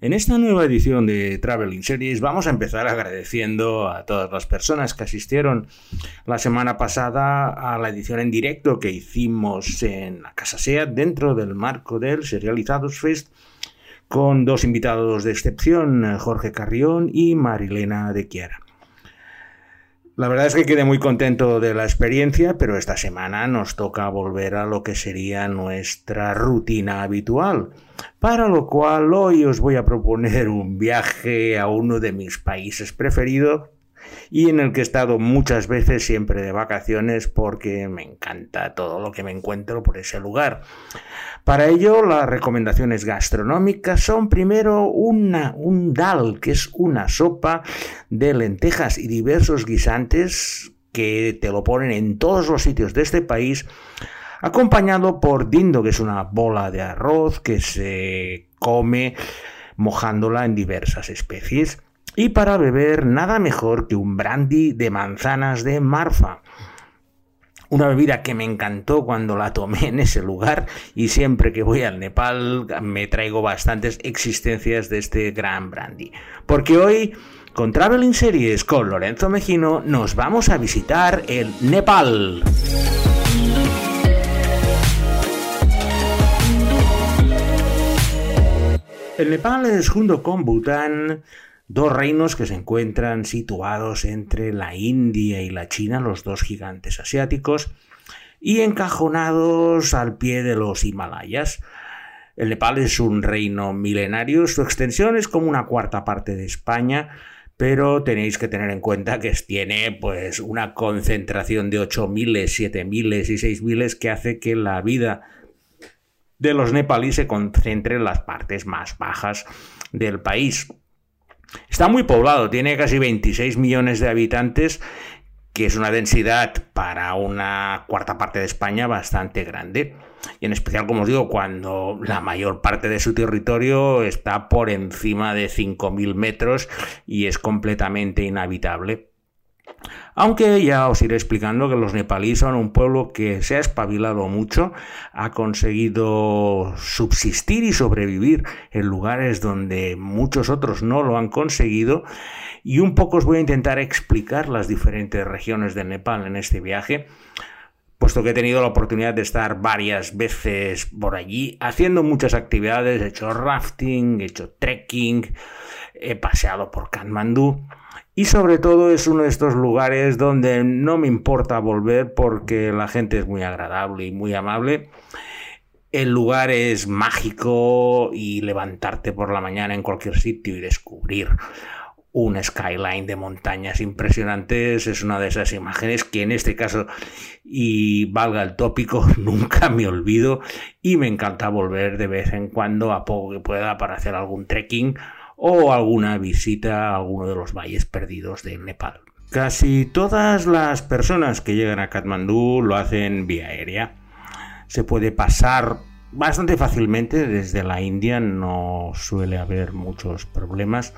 En esta nueva edición de Traveling Series vamos a empezar agradeciendo a todas las personas que asistieron la semana pasada a la edición en directo que hicimos en la Casa SEAT dentro del marco del Serializados Fest con dos invitados de excepción, Jorge Carrión y Marilena de Chiara. La verdad es que quedé muy contento de la experiencia, pero esta semana nos toca volver a lo que sería nuestra rutina habitual, para lo cual hoy os voy a proponer un viaje a uno de mis países preferidos y en el que he estado muchas veces siempre de vacaciones porque me encanta todo lo que me encuentro por ese lugar. Para ello, las recomendaciones gastronómicas son primero una, un dal, que es una sopa de lentejas y diversos guisantes que te lo ponen en todos los sitios de este país, acompañado por dindo, que es una bola de arroz que se come mojándola en diversas especies. Y para beber, nada mejor que un brandy de manzanas de Marfa una bebida que me encantó cuando la tomé en ese lugar y siempre que voy al Nepal me traigo bastantes existencias de este gran brandy. Porque hoy, con Traveling Series con Lorenzo Mejino, nos vamos a visitar el Nepal. El Nepal es junto con Bután dos reinos que se encuentran situados entre la India y la China, los dos gigantes asiáticos, y encajonados al pie de los Himalayas. El Nepal es un reino milenario, su extensión es como una cuarta parte de España, pero tenéis que tener en cuenta que tiene pues una concentración de 8.000, 7.000 y 6.000 que hace que la vida de los nepalíes se concentre en las partes más bajas del país. Está muy poblado, tiene casi 26 millones de habitantes, que es una densidad para una cuarta parte de España bastante grande. Y en especial, como os digo, cuando la mayor parte de su territorio está por encima de 5.000 metros y es completamente inhabitable. Aunque ya os iré explicando que los nepalíes son un pueblo que se ha espabilado mucho, ha conseguido subsistir y sobrevivir en lugares donde muchos otros no lo han conseguido. Y un poco os voy a intentar explicar las diferentes regiones de Nepal en este viaje puesto que he tenido la oportunidad de estar varias veces por allí haciendo muchas actividades, he hecho rafting, he hecho trekking, he paseado por Kathmandú y sobre todo es uno de estos lugares donde no me importa volver porque la gente es muy agradable y muy amable. El lugar es mágico y levantarte por la mañana en cualquier sitio y descubrir un skyline de montañas impresionantes es una de esas imágenes que en este caso, y valga el tópico, nunca me olvido y me encanta volver de vez en cuando a poco que pueda para hacer algún trekking o alguna visita a alguno de los valles perdidos de Nepal. Casi todas las personas que llegan a Katmandú lo hacen vía aérea. Se puede pasar bastante fácilmente desde la India, no suele haber muchos problemas,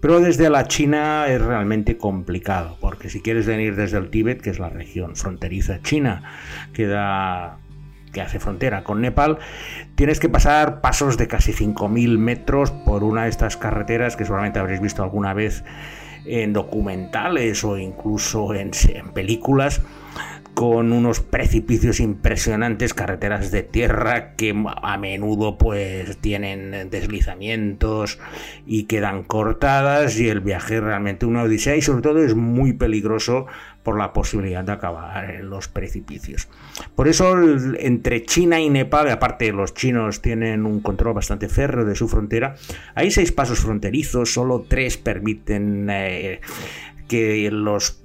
pero desde la China es realmente complicado, porque si quieres venir desde el Tíbet, que es la región fronteriza china, queda que hace frontera con Nepal, tienes que pasar pasos de casi 5.000 metros por una de estas carreteras que seguramente habréis visto alguna vez en documentales o incluso en, en películas con unos precipicios impresionantes, carreteras de tierra que a menudo pues tienen deslizamientos y quedan cortadas y el viaje realmente una odisea y sobre todo es muy peligroso por la posibilidad de acabar en los precipicios. Por eso entre China y Nepal, aparte los chinos tienen un control bastante férreo de su frontera, hay seis pasos fronterizos, solo tres permiten eh, que los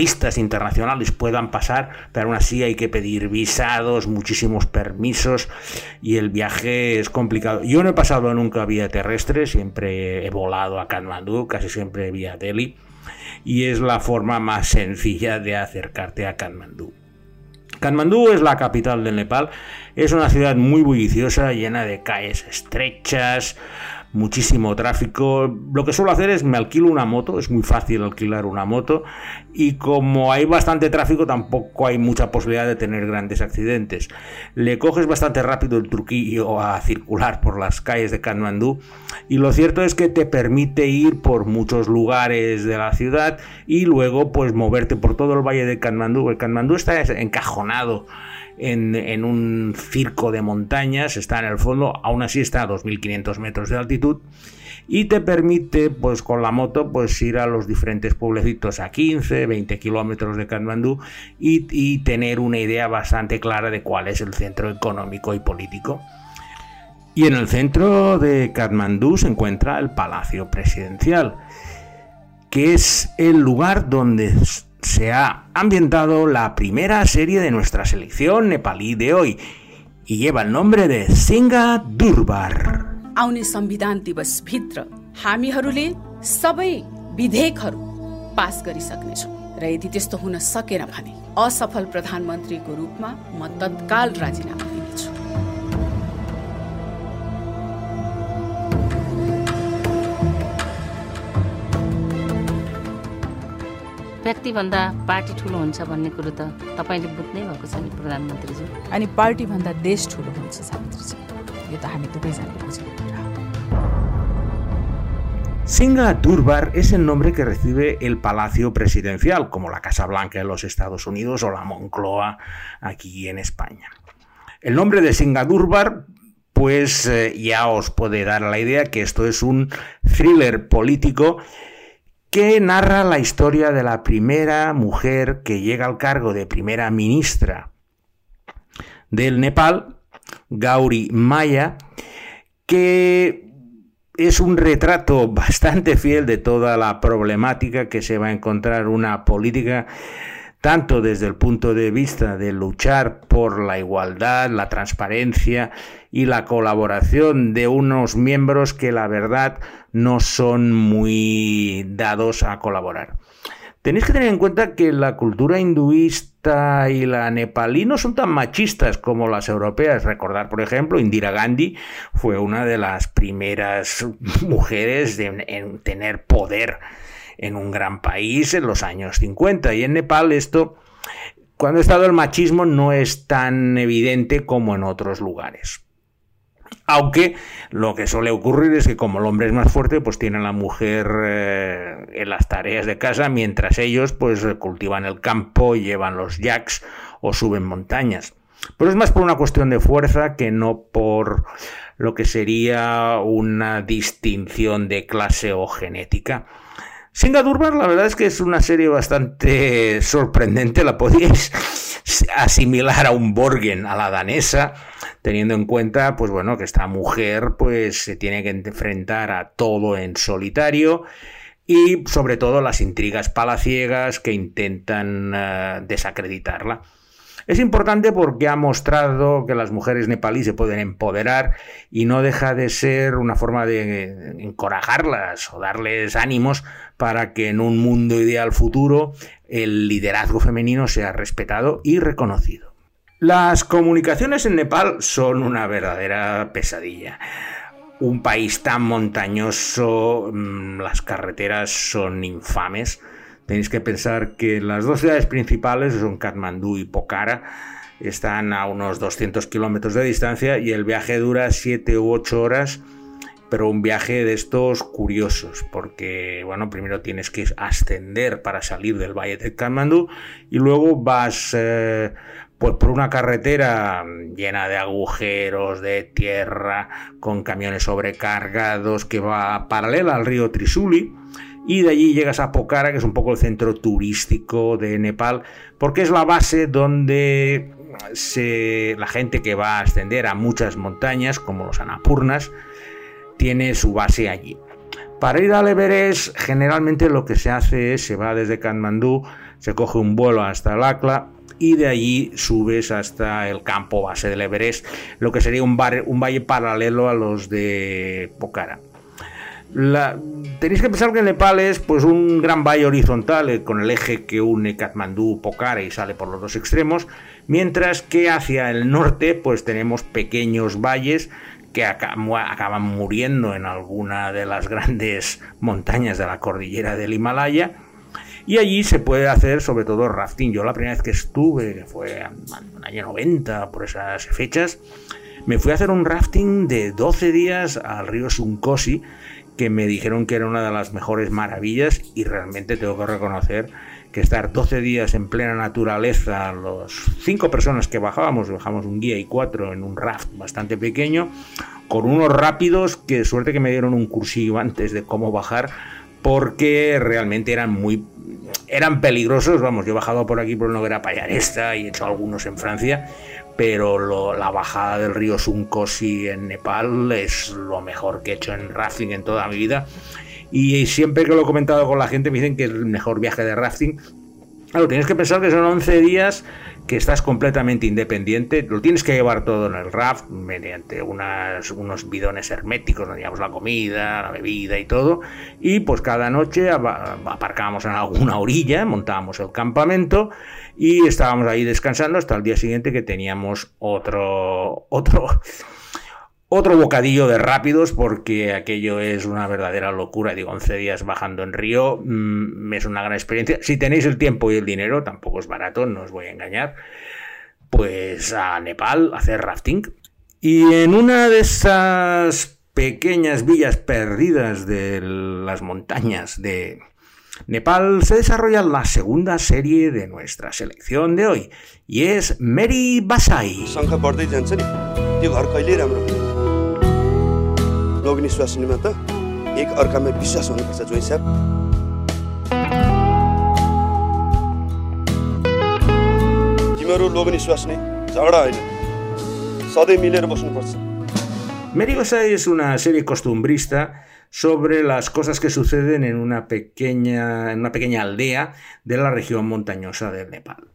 turistas internacionales puedan pasar, pero aún así hay que pedir visados, muchísimos permisos y el viaje es complicado. Yo no he pasado nunca vía terrestre, siempre he volado a Kathmandú, casi siempre vía Delhi, y es la forma más sencilla de acercarte a Kathmandú. Kathmandú es la capital del Nepal, es una ciudad muy bulliciosa, llena de calles estrechas, muchísimo tráfico. Lo que suelo hacer es me alquilo una moto, es muy fácil alquilar una moto y como hay bastante tráfico tampoco hay mucha posibilidad de tener grandes accidentes. Le coges bastante rápido el truquillo a circular por las calles de Katmandú y lo cierto es que te permite ir por muchos lugares de la ciudad y luego pues moverte por todo el valle de Katmandú. El Katmandú está encajonado en, un circo de montañas, está en el fondo, aún así está a 2.500 metros de altitud y te permite pues con la moto pues ir a los diferentes pueblecitos a 15, 20 kilómetros de Katmandú y, y tener una idea bastante clara de cuál es el centro económico y político. Y en el centro de Katmandú se encuentra el Palacio Presidencial, que es el lugar donde se ha ambientado la primera serie de nuestra selección nepalí de hoy y lleva el nombre de Singa Durbar. आउने संविधान दिवसभित्र हामीहरूले सबै विधेयकहरू पास गरिसक्नेछौँ र यदि त्यस्तो हुन सकेन भने असफल प्रधानमन्त्रीको रूपमा म तत्काल राजीनामा व्यक्तिभन्दा पार्टी ठुलो हुन्छ भन्ने कुरो त तपाईँले बुझ्नै भएको छ नि प्रधानमन्त्रीज्यू अनि पार्टीभन्दा देश ठुलो हुन्छ सावित्रीजी यो त हामी दुवैजनाले बुझेको कुरा Singa Durbar es el nombre que recibe el Palacio Presidencial, como la Casa Blanca en los Estados Unidos o la Moncloa aquí en España. El nombre de Singa Durbar pues eh, ya os puede dar la idea que esto es un thriller político que narra la historia de la primera mujer que llega al cargo de primera ministra del Nepal, Gauri Maya, que es un retrato bastante fiel de toda la problemática que se va a encontrar una política tanto desde el punto de vista de luchar por la igualdad, la transparencia y la colaboración de unos miembros que la verdad no son muy dados a colaborar. Tenéis que tener en cuenta que la cultura hinduista y la nepalí no son tan machistas como las europeas. Recordar, por ejemplo, Indira Gandhi fue una de las primeras mujeres en tener poder en un gran país en los años 50. Y en Nepal esto, cuando ha estado el machismo, no es tan evidente como en otros lugares. Aunque lo que suele ocurrir es que como el hombre es más fuerte, pues tiene a la mujer eh, en las tareas de casa, mientras ellos pues cultivan el campo, llevan los jacks o suben montañas. Pero es más por una cuestión de fuerza que no por lo que sería una distinción de clase o genética. Singa Durbar, la verdad es que es una serie bastante sorprendente, la podéis asimilar a un Borgen, a la danesa, teniendo en cuenta, pues bueno, que esta mujer pues se tiene que enfrentar a todo en solitario y sobre todo las intrigas palaciegas que intentan uh, desacreditarla. Es importante porque ha mostrado que las mujeres nepalíes se pueden empoderar y no deja de ser una forma de encorajarlas o darles ánimos para que en un mundo ideal futuro el liderazgo femenino sea respetado y reconocido. Las comunicaciones en Nepal son una verdadera pesadilla. Un país tan montañoso, mm, las carreteras son infames Tenéis que pensar que las dos ciudades principales son Katmandú y Pokhara. Están a unos 200 kilómetros de distancia y el viaje dura 7 u 8 horas, pero un viaje de estos curiosos, porque, bueno, primero tienes que ascender para salir del valle de Katmandú y luego vas eh, pues por una carretera llena de agujeros, de tierra, con camiones sobrecargados que va paralela al río Trisuli y de allí llegas a Pokhara, que es un poco el centro turístico de Nepal, porque es la base donde la gente que va a ascender a muchas montañas, como los Anapurnas, tiene su base allí. Para ir al Everest, generalmente lo que se hace es se va desde Katmandú, se coge un vuelo hasta el Akla y de allí subes hasta el campo base del Everest, lo que sería un, un valle paralelo a los de Pokhara. Tenéis que pensar que Nepal es pues, un gran valle horizontal eh, con el eje que une Katmandú, Pokhara y sale por los dos extremos, mientras que hacia el norte pues, tenemos pequeños valles que acaban muriendo en alguna de las grandes montañas de la cordillera del Himalaya. Y allí se puede hacer sobre todo rafting. Yo la primera vez que estuve, que fue en el año 90, por esas fechas, me fui a hacer un rafting de 12 días al río Sunkosi, que me dijeron que era una de las mejores maravillas y realmente tengo que reconocer que estar 12 días en plena naturaleza, los cinco personas que bajábamos, bajamos un guía y cuatro en un raft bastante pequeño, con unos rápidos que suerte que me dieron un cursillo antes de cómo bajar, porque realmente eran muy eran peligrosos, vamos, yo he bajado por aquí por Noguera Payaresta y he hecho algunos en Francia, pero la bajada del río Sunkosi en Nepal es lo mejor que he hecho en rafting en toda mi vida y siempre que lo he comentado con la gente me dicen que es el mejor viaje de rafting. Claro, tienes que pensar que son 11 días que estás completamente independiente, lo tienes que llevar todo en el raft mediante unas, unos bidones herméticos donde llevamos la comida, la bebida y todo, y pues cada noche aparcábamos en alguna orilla, montábamos el campamento y estábamos ahí descansando hasta el día siguiente que teníamos otro, otro, otro bocadillo de rápidos porque aquello es una verdadera locura. Digo, 11 días bajando en río mm, es una gran experiencia. Si tenéis el tiempo y el dinero, tampoco es barato, no os voy a engañar. Pues a Nepal, a hacer rafting. Y en una de esas pequeñas villas perdidas de las montañas de Nepal se desarrolla la segunda serie de nuestra selección de hoy y es Mary Basai. Mary Basai es una serie costumbrista sobre las cosas que suceden en una pequeña, en una pequeña aldea de la región montañosa del Nepal.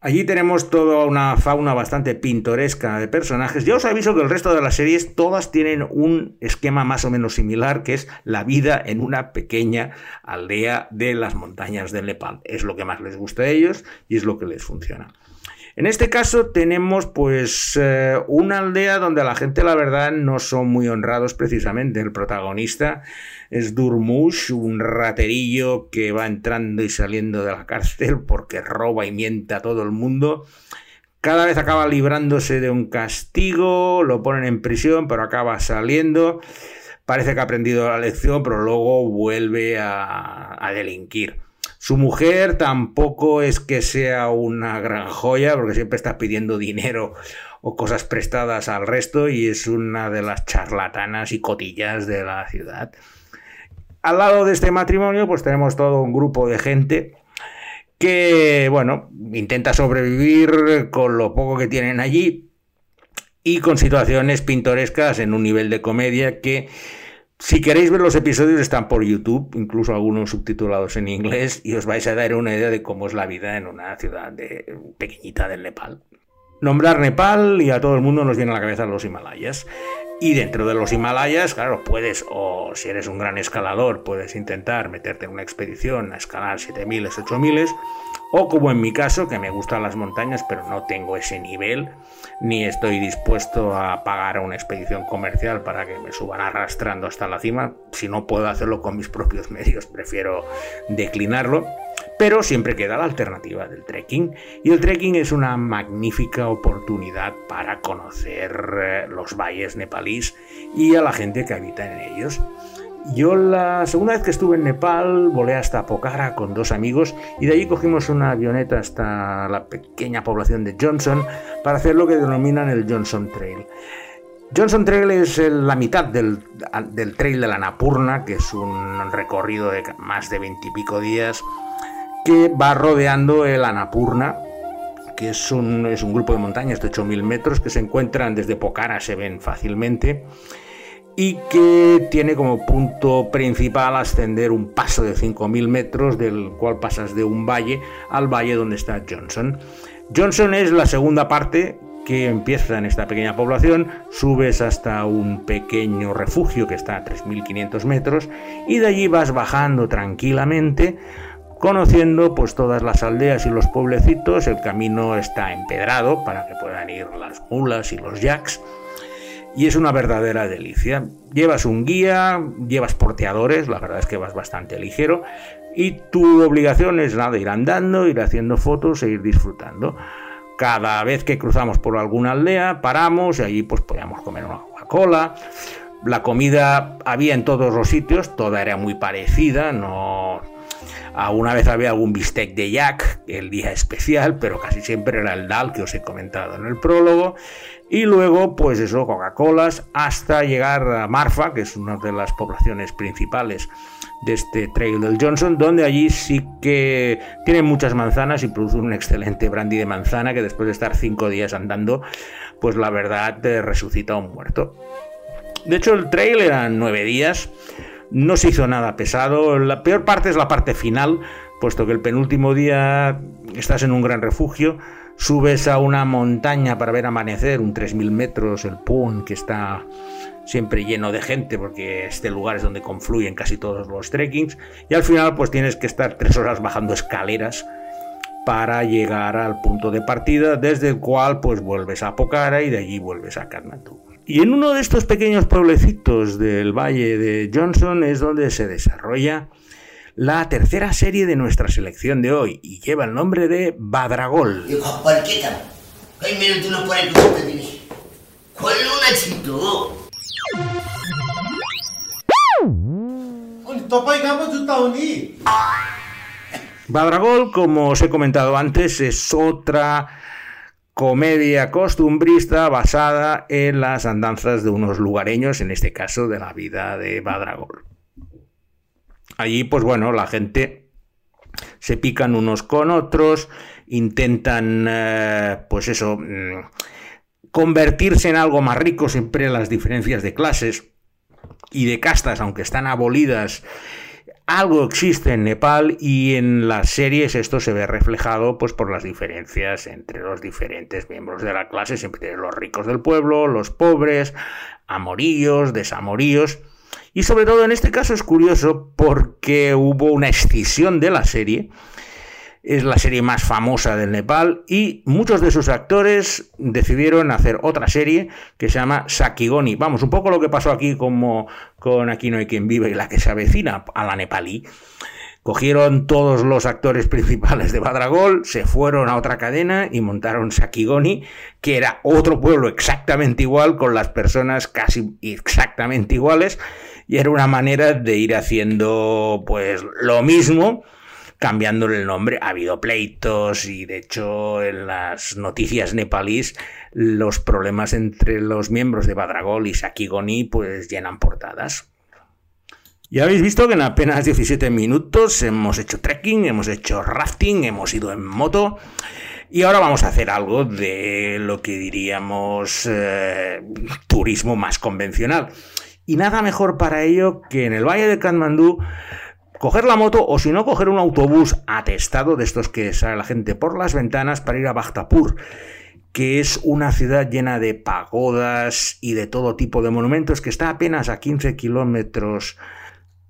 Allí tenemos toda una fauna bastante pintoresca de personajes. Ya os aviso que el resto de las series todas tienen un esquema más o menos similar, que es la vida en una pequeña aldea de las montañas del Nepal. Es lo que más les gusta a ellos y es lo que les funciona. En este caso tenemos pues eh, una aldea donde la gente la verdad no son muy honrados precisamente. El protagonista es Durmush, un raterillo que va entrando y saliendo de la cárcel porque roba y miente a todo el mundo. Cada vez acaba librándose de un castigo, lo ponen en prisión, pero acaba saliendo. Parece que ha aprendido la lección, pero luego vuelve a delinquir. Su mujer tampoco es que sea una gran joya, porque siempre está pidiendo dinero o cosas prestadas al resto y es una de las charlatanas y cotillas de la ciudad. Al lado de este matrimonio, pues tenemos todo un grupo de gente que, bueno, intenta sobrevivir con lo poco que tienen allí y con situaciones pintorescas en un nivel de comedia que si queréis ver los episodios están por YouTube, incluso algunos subtitulados en inglés, y os vais a dar una idea de cómo es la vida en una ciudad pequeñita del Nepal. Nombrar Nepal y a todo el mundo nos viene a la cabeza los Himalayas. Y dentro de los Himalayas, claro, puedes, o si eres un gran escalador, puedes intentar meterte en una expedición a escalar 7000, 8000, o como en mi caso, que me gustan las montañas, pero no tengo ese nivel, ni estoy dispuesto a pagar una expedición comercial para que me suban arrastrando hasta la cima. Si no puedo hacerlo con mis propios medios, prefiero declinarlo. Pero siempre queda la alternativa del trekking. Y el trekking es una magnífica oportunidad para conocer eh, los valles nepalíes y a la gente que habita en ellos. Yo la segunda vez que estuve en Nepal volé hasta Pokhara con dos amigos y de allí cogimos una avioneta hasta la pequeña población de Johnson para hacer lo que denominan el Johnson Trail. Johnson Trail es la mitad del, del trail de la Napurna, que es un recorrido de más de veintipico días que va rodeando el Anapurna, que es un, es un grupo de montañas de 8.000 metros que se encuentran desde Pokhara, se ven fácilmente, y que tiene como punto principal ascender un paso de 5.000 metros, del cual pasas de un valle al valle donde está Johnson. Johnson es la segunda parte que empieza en esta pequeña población, subes hasta un pequeño refugio que está a 3.500 metros y de allí vas bajando tranquilamente conociendo pues todas las aldeas y los pueblecitos, el camino está empedrado para que puedan ir las mulas y los yaks. y es una verdadera delicia. Llevas un guía, llevas porteadores, la verdad es que vas bastante ligero y tu obligación es nada, ir andando, ir haciendo fotos e ir disfrutando. Cada vez que cruzamos por alguna aldea, paramos y allí pues podíamos comer una Coca-Cola. La comida había en todos los sitios, toda era muy parecida, no una vez había algún bistec de yak, el día especial, pero casi siempre era el dal que os he comentado en el prólogo. Y luego, pues eso, Coca-Colas, hasta llegar a Marfa, que es una de las poblaciones principales de este Trail del Johnson, donde allí sí que tienen muchas manzanas y producen un excelente brandy de manzana que después de estar cinco días andando, pues la verdad te resucita a un muerto. De hecho, el trail eran nueve días no se hizo nada pesado. La peor parte es la parte final, puesto que el penúltimo día estás en un gran refugio, subes a una montaña para ver amanecer, un 3.000 metros, el Pun, que está siempre lleno de gente, porque este lugar es donde confluyen casi todos los trekkings, y al final pues tienes que estar tres horas bajando escaleras para llegar al punto de partida, desde el cual pues vuelves a Pokhara y de allí vuelves a Kathmandu. Y en uno de estos pequeños pueblecitos del valle de Johnson es donde se desarrolla la tercera serie de nuestra selección de hoy y lleva el nombre de Badragol. Badragol, como os he comentado antes, es otra comedia costumbrista basada en las andanzas de unos lugareños, en este caso de la vida de Badragol. Allí, pues bueno, la gente se pican unos con otros, intentan, eh, pues eso, mm, convertirse en algo más rico, siempre las diferencias de clases y de castas, aunque están abolidas algo existe en Nepal y en las series esto se ve reflejado pues por las diferencias entre los diferentes miembros de la clase, siempre los ricos del pueblo, los pobres, amoríos, desamoríos. Y sobre todo en este caso es curioso porque hubo una escisión de la serie es la serie más famosa del Nepal y muchos de sus actores decidieron hacer otra serie que se llama Sakigoni. Vamos, un poco lo que pasó aquí como con Aquí no hay quien vive y la que se avecina a la nepalí. Cogieron todos los actores principales de Badragol, se fueron a otra cadena y montaron Sakigoni, que era otro pueblo exactamente igual, con las personas casi exactamente iguales, y era una manera de ir haciendo pues lo mismo, cambiándole el nombre. Ha habido pleitos y de hecho en las noticias nepalíes los problemas entre los miembros de Badragol y Sakigoni pues llenan portadas. Ya habéis visto que en apenas 17 minutos hemos hecho trekking, hemos hecho rafting, hemos ido en moto y ahora vamos a hacer algo de lo que diríamos eh, turismo más convencional. Y nada mejor para ello que en el Valle de Katmandú coger la moto o si no coger un autobús atestado de estos que sale la gente por las ventanas para ir a Bhaktapur que es una ciudad llena de pagodas y de todo tipo de monumentos que está apenas a 15 kilómetros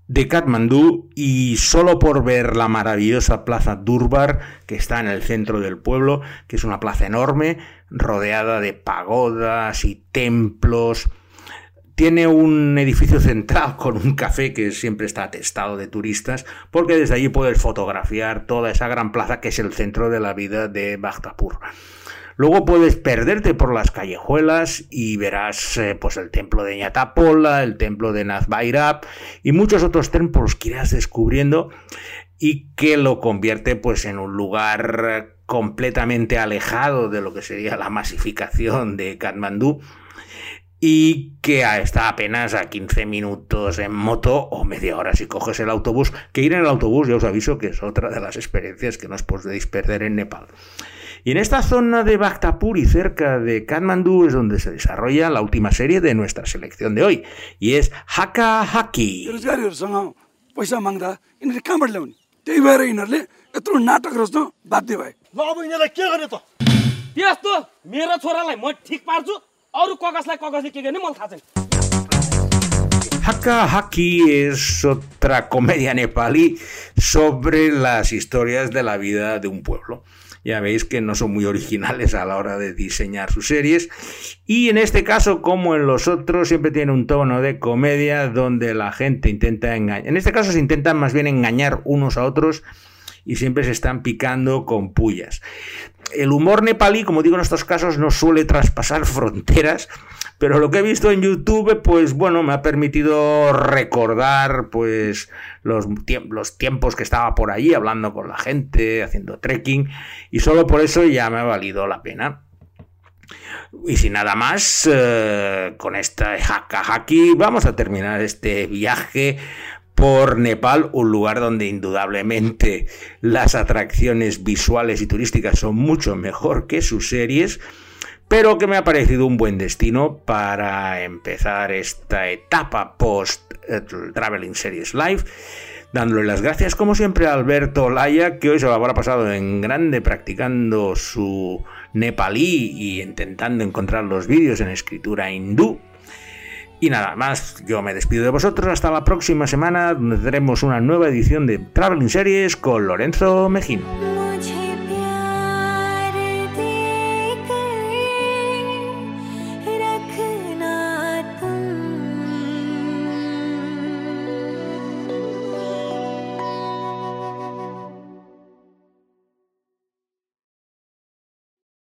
de Katmandú y solo por ver la maravillosa plaza Durbar que está en el centro del pueblo, que es una plaza enorme, rodeada de pagodas y templos, tiene un edificio central con un café que siempre está atestado de turistas, porque desde allí puedes fotografiar toda esa gran plaza que es el centro de la vida de Bhaktapur. Luego puedes perderte por las callejuelas y verás eh, pues el templo de Ñatapola, el templo de Nazbairab y muchos otros templos que irás descubriendo y que lo convierte pues en un lugar completamente alejado de lo que sería la masificación de Katmandú y que está apenas a 15 minutos en moto o media hora si coges el autobús, que ir en el autobús ya os aviso que es otra de las experiencias que no os podéis perder en Nepal. Y en esta zona de Bhaktapur y cerca de Kathmandu es donde se desarrolla la última serie de nuestra selección de hoy, y es Haka Haki. Haka Haki es otra comedia nepalí sobre las historias de la vida de un pueblo. ya veis que no son muy originales a la hora de diseñar sus series. Y en este caso, como en los otros, siempre tiene un tono de comedia donde la gente intenta engañar. En este caso se intentan más bien engañar unos a otros y siempre se están picando con pullas. El humor nepalí, como digo en estos casos, no suele traspasar fronteras, pero lo que he visto en YouTube, pues bueno, me ha permitido recordar pues los, tiempos que estaba por allí hablando con la gente, haciendo trekking, y solo por eso ya me ha valido la pena. Y sin nada más, eh, con esta haki vamos a terminar este viaje por Nepal, un lugar donde indudablemente las atracciones visuales y turísticas son mucho mejor que sus series, pero que me ha parecido un buen destino para empezar esta etapa post Traveling Series Live. Dándole las gracias, como siempre, a Alberto Laya, que hoy se lo habrá pasado en grande practicando su nepalí y intentando encontrar los vídeos en escritura hindú. Y nada más, yo me despido de vosotros hasta la próxima semana, donde tendremos una nueva edición de Traveling Series con Lorenzo Mejino.